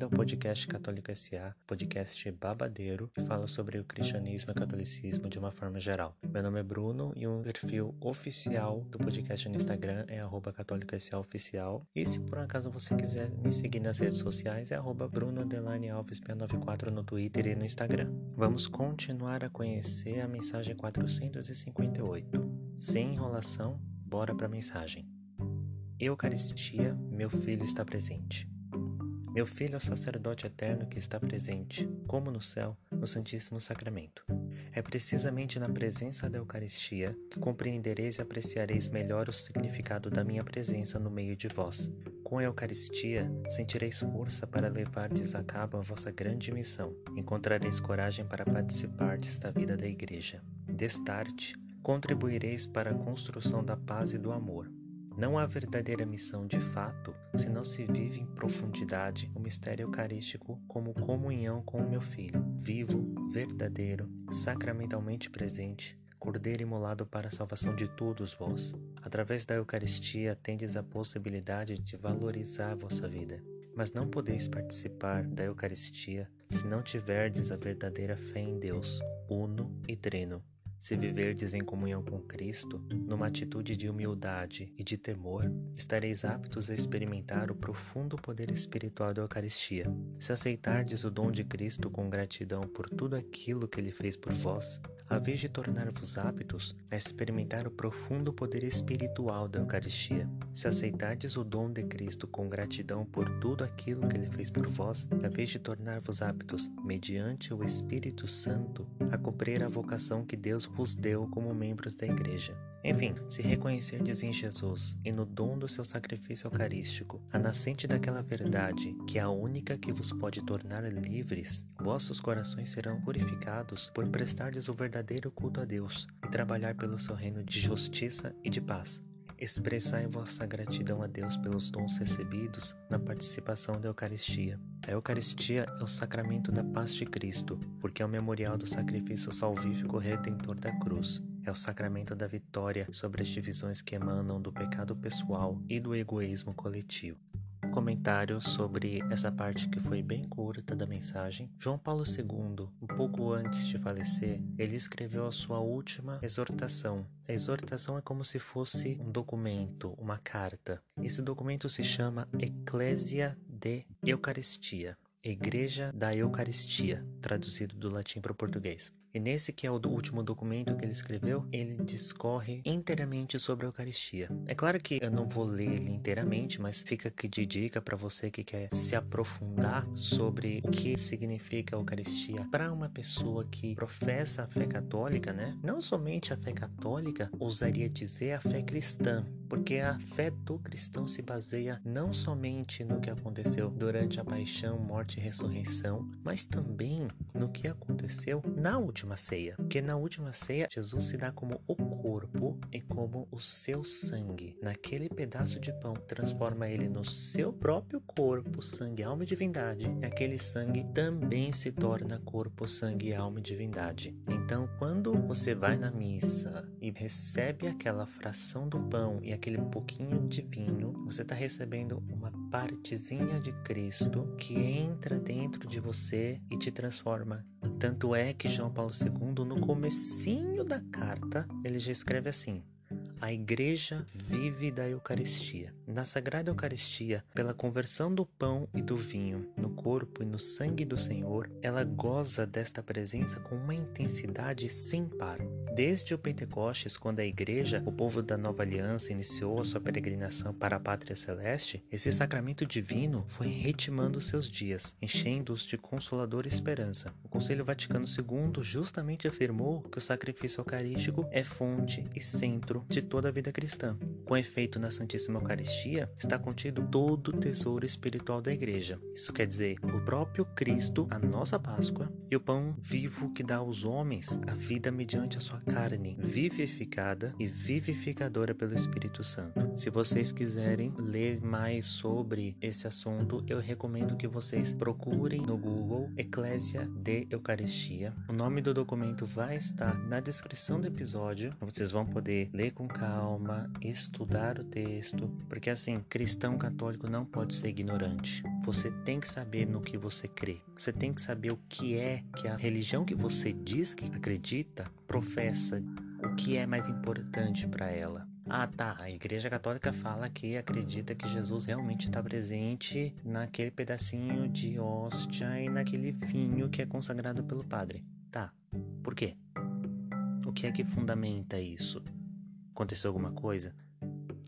Bem-vindo ao podcast Católico SA, podcast babadeiro que fala sobre o cristianismo e o catolicismo de uma forma geral. Meu nome é Bruno e o perfil oficial do podcast no Instagram é @católicosaoficial. E se por acaso você quiser me seguir nas redes sociais é @bruno_alves94 no Twitter e no Instagram. Vamos continuar a conhecer a mensagem 458. Sem enrolação, bora para a mensagem. Eucaristia, meu filho está presente. Meu filho é o sacerdote eterno que está presente, como no céu, no Santíssimo Sacramento. É precisamente na presença da Eucaristia que compreendereis e apreciareis melhor o significado da minha presença no meio de vós. Com a Eucaristia, sentireis força para levardes a cabo a vossa grande missão. Encontrareis coragem para participar desta vida da Igreja. Destarte, contribuireis para a construção da paz e do amor não há verdadeira missão de fato se não se vive em profundidade o mistério eucarístico como comunhão com o meu Filho, vivo, verdadeiro, sacramentalmente presente, Cordeiro imolado para a salvação de todos vós. Através da Eucaristia tendes a possibilidade de valorizar a vossa vida. Mas não podeis participar da Eucaristia se não tiverdes a verdadeira fé em Deus, uno e trino, se viverdes em comunhão com Cristo, numa atitude de humildade e de temor, estareis aptos a experimentar o profundo poder espiritual da Eucaristia. Se aceitardes o dom de Cristo com gratidão por tudo aquilo que ele fez por vós, a vez de tornar-vos aptos a experimentar o profundo poder espiritual da Eucaristia. Se aceitardes o dom de Cristo com gratidão por tudo aquilo que ele fez por vós, a vez de tornar-vos aptos, mediante o Espírito Santo, a cumprir a vocação que Deus vos deu como membros da Igreja. Enfim, se reconhecerdes em Jesus e no dom do seu sacrifício eucarístico, a nascente daquela verdade, que é a única que vos pode tornar livres, vossos corações serão purificados por prestardes o verdadeiro culto a Deus e trabalhar pelo seu reino de justiça e de paz. Expressai vossa gratidão a Deus pelos dons recebidos na participação da Eucaristia. A Eucaristia é o sacramento da paz de Cristo, porque é o memorial do sacrifício salvífico redentor da cruz. É o sacramento da vitória sobre as divisões que emanam do pecado pessoal e do egoísmo coletivo comentário sobre essa parte que foi bem curta da mensagem. João Paulo II, um pouco antes de falecer, ele escreveu a sua última exortação. A exortação é como se fosse um documento, uma carta. Esse documento se chama Ecclesia de Eucaristia. Igreja da Eucaristia, traduzido do latim para o português. E nesse que é o último documento que ele escreveu, ele discorre inteiramente sobre a Eucaristia. É claro que eu não vou ler ele inteiramente, mas fica aqui de dica para você que quer se aprofundar sobre o que significa a Eucaristia para uma pessoa que professa a fé católica, né? Não somente a fé católica, ousaria dizer a fé cristã, porque a fé do cristão se baseia não somente no que aconteceu durante a paixão, morte e ressurreição, mas também no que aconteceu na última ceia. Porque na última ceia, Jesus se dá como o corpo e como o seu sangue. Naquele pedaço de pão, transforma ele no seu próprio corpo, sangue, alma e divindade. E aquele sangue também se torna corpo, sangue, alma e divindade. Então, quando você vai na missa e recebe aquela fração do pão e aquele pouquinho de vinho, você está recebendo uma partezinha de Cristo que entra dentro de você e te transforma. Tanto é que João Paulo II, no comecinho da carta, ele já escreve assim: a igreja vive da Eucaristia. Na Sagrada Eucaristia, pela conversão do pão e do vinho no corpo e no sangue do Senhor, ela goza desta presença com uma intensidade sem par. Desde o Pentecostes, quando a igreja, o povo da nova aliança, iniciou a sua peregrinação para a pátria celeste, esse sacramento divino foi ritmando seus dias, enchendo-os de consoladora esperança. O Conselho Vaticano II justamente afirmou que o sacrifício eucarístico é fonte e centro de toda a vida cristã. Com efeito na Santíssima Eucaristia está contido todo o tesouro espiritual da Igreja. Isso quer dizer, o próprio Cristo, a nossa Páscoa, e o pão vivo que dá aos homens a vida mediante a sua carne, vivificada e vivificadora pelo Espírito Santo. Se vocês quiserem ler mais sobre esse assunto, eu recomendo que vocês procurem no Google Eclésia de Eucaristia. O nome do documento vai estar na descrição do episódio. Vocês vão poder ler com calma, estudar o texto, porque assim, cristão católico não pode ser ignorante. Você tem que saber no que você crê. Você tem que saber o que é que a religião que você diz que acredita professa, o que é mais importante para ela. Ah, tá. A Igreja Católica fala que acredita que Jesus realmente está presente naquele pedacinho de hóstia e naquele vinho que é consagrado pelo padre. Tá. Por quê? O que é que fundamenta isso? Aconteceu alguma coisa?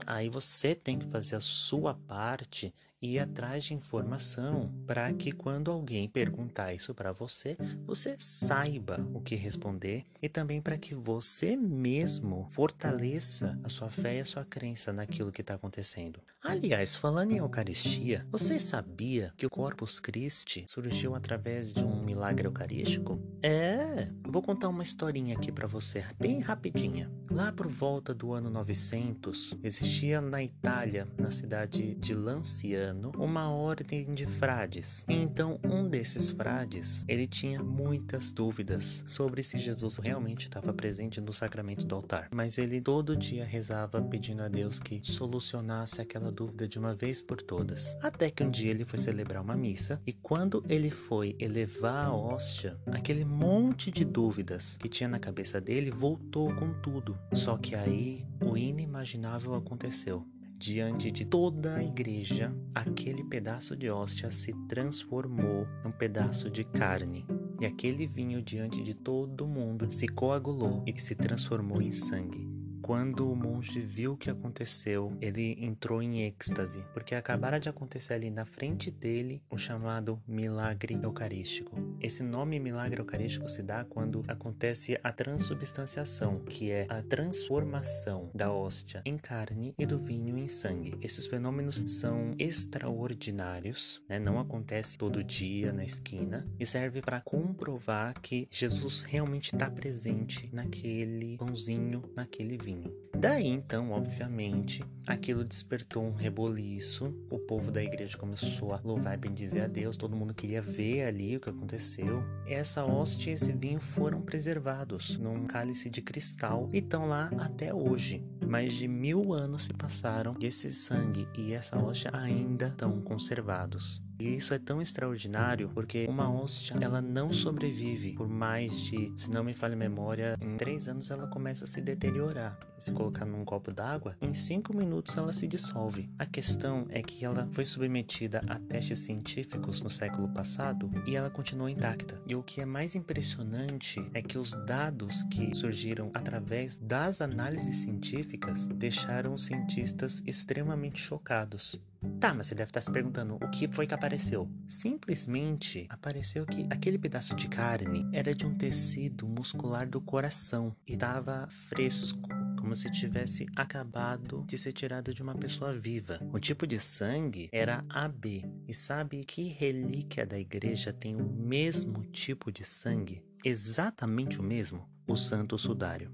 Aí você tem que fazer a sua parte ir atrás de informação para que quando alguém perguntar isso para você, você saiba o que responder e também para que você mesmo fortaleça a sua fé e a sua crença naquilo que está acontecendo. Aliás, falando em Eucaristia, você sabia que o Corpus Christi surgiu através de um milagre eucarístico? É, vou contar uma historinha aqui para você, bem rapidinha. Lá por volta do ano 900, existia na Itália, na cidade de Lanciano, uma ordem de frades. Então, um desses frades, ele tinha muitas dúvidas sobre se Jesus realmente estava presente no sacramento do altar. Mas ele todo dia rezava pedindo a Deus que solucionasse aquela dúvida de uma vez por todas. Até que um dia ele foi celebrar uma missa e quando ele foi elevar a hóstia, aquele monte de dúvidas que tinha na cabeça dele voltou com tudo. Só que aí o inimaginável aconteceu diante de toda a igreja, aquele pedaço de hóstia se transformou num pedaço de carne. E aquele vinho diante de todo mundo se coagulou e se transformou em sangue. Quando o monge viu o que aconteceu, ele entrou em êxtase, porque acabara de acontecer ali na frente dele o chamado milagre eucarístico. Esse nome milagre eucarístico se dá quando acontece a transubstanciação, que é a transformação da hóstia em carne e do vinho em sangue. Esses fenômenos são extraordinários, né? não acontece todo dia na esquina e serve para comprovar que Jesus realmente está presente naquele pãozinho, naquele vinho vinho. Daí então, obviamente, aquilo despertou um reboliço. O povo da igreja começou a louvar e bendizer a Deus. Todo mundo queria ver ali o que aconteceu. Essa hóstia e esse vinho foram preservados num cálice de cristal e estão lá até hoje. Mais de mil anos se passaram e esse sangue e essa hóstia ainda estão conservados. E isso é tão extraordinário porque uma hóstia ela não sobrevive por mais de, se não me falha a memória, em três anos ela começa a se deteriorar. Se colocar num copo d'água, em cinco minutos ela se dissolve. A questão é que ela foi submetida a testes científicos no século passado e ela continua intacta. E o que é mais impressionante é que os dados que surgiram através das análises científicas deixaram os cientistas extremamente chocados. Tá, mas você deve estar se perguntando o que foi que apareceu. Simplesmente apareceu que aquele pedaço de carne era de um tecido muscular do coração e estava fresco como se tivesse acabado de ser tirado de uma pessoa viva. O tipo de sangue era AB. E sabe que relíquia da igreja tem o mesmo tipo de sangue? Exatamente o mesmo? O Santo Sudário.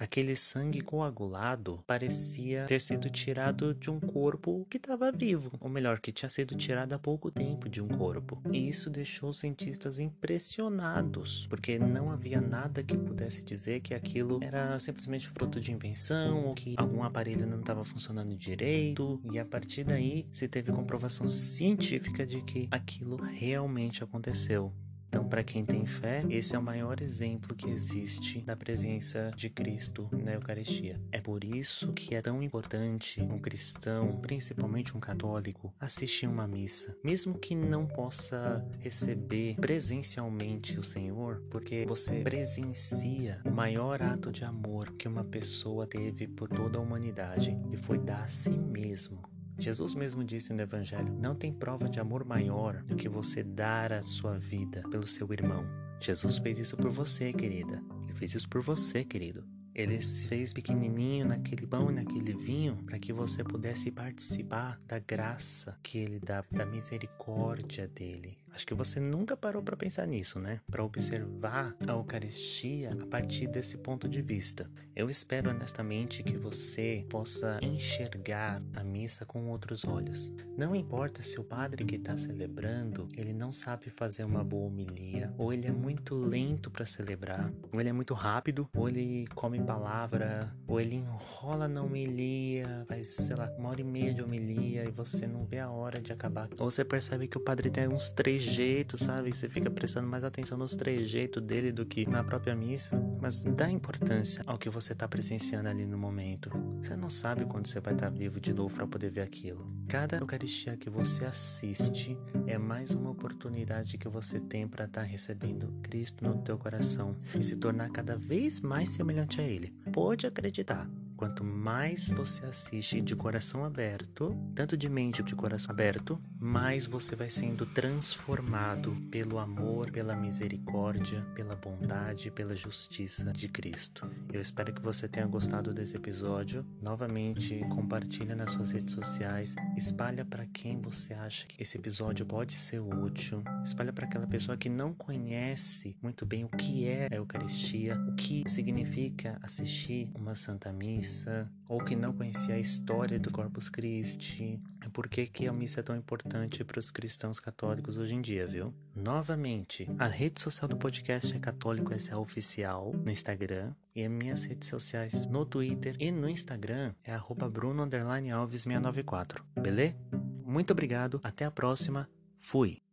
Aquele sangue coagulado parecia ter sido tirado de um corpo que estava vivo, ou melhor, que tinha sido tirado há pouco tempo de um corpo. E isso deixou os cientistas impressionados, porque não havia nada que pudesse dizer que aquilo era simplesmente fruto de invenção ou que algum aparelho não estava funcionando direito. E a partir daí se teve comprovação científica de que aquilo realmente aconteceu. Então, para quem tem fé, esse é o maior exemplo que existe da presença de Cristo na Eucaristia. É por isso que é tão importante um cristão, principalmente um católico, assistir uma missa, mesmo que não possa receber presencialmente o Senhor, porque você presencia o maior ato de amor que uma pessoa teve por toda a humanidade, e foi dar a si mesmo Jesus mesmo disse no Evangelho: Não tem prova de amor maior do que você dar a sua vida pelo seu irmão. Jesus fez isso por você, querida. Ele fez isso por você, querido. Ele se fez pequenininho naquele pão e naquele vinho para que você pudesse participar da graça que ele dá, da misericórdia dele. Acho que você nunca parou para pensar nisso, né? Para observar a Eucaristia a partir desse ponto de vista. Eu espero honestamente que você possa enxergar a missa com outros olhos. Não importa se o padre que está celebrando ele não sabe fazer uma boa homilia, ou ele é muito lento para celebrar, ou ele é muito rápido, ou ele come palavra, ou ele enrola na homilia, faz, sei lá, uma hora e meia de homilia e você não vê a hora de acabar. Ou você percebe que o padre tem uns três trejeitos, sabe? Você fica prestando mais atenção nos trejeitos dele do que na própria missa. Mas dá importância ao que você está presenciando ali no momento. Você não sabe quando você vai estar tá vivo de novo para poder ver aquilo. Cada Eucaristia que você assiste é mais uma oportunidade que você tem para estar tá recebendo Cristo no teu coração e se tornar cada vez mais semelhante a Ele. Pode acreditar. Quanto mais você assiste de coração aberto, tanto de mente de coração aberto, mais você vai sendo transformado pelo amor, pela misericórdia, pela bondade, pela justiça de Cristo. Eu espero que você tenha gostado desse episódio. Novamente, compartilha nas suas redes sociais, espalha para quem você acha que esse episódio pode ser útil, espalha para aquela pessoa que não conhece muito bem o que é a Eucaristia, o que significa assistir uma Santa Missa missa, ou que não conhecia a história do Corpus Christi, é por que, que a missa é tão importante para os cristãos católicos hoje em dia, viu? Novamente, a rede social do podcast é Católico SA Oficial no Instagram e as minhas redes sociais no Twitter e no Instagram é Bruno Alves 694, beleza? Muito obrigado, até a próxima, fui!